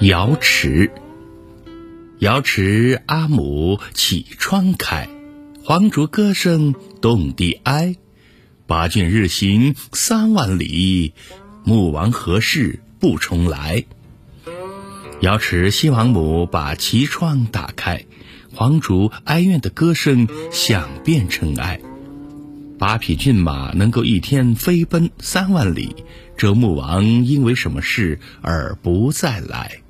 瑶池瑶池阿母起窗开，黄竹歌声动地哀，八骏日行三万里，穆王何事不重来？瑶池西王母把旗窗打开，黄竹哀怨的歌声响遍尘埃，八匹骏马能够一天飞奔三万里，这穆王因为什么事而不再来？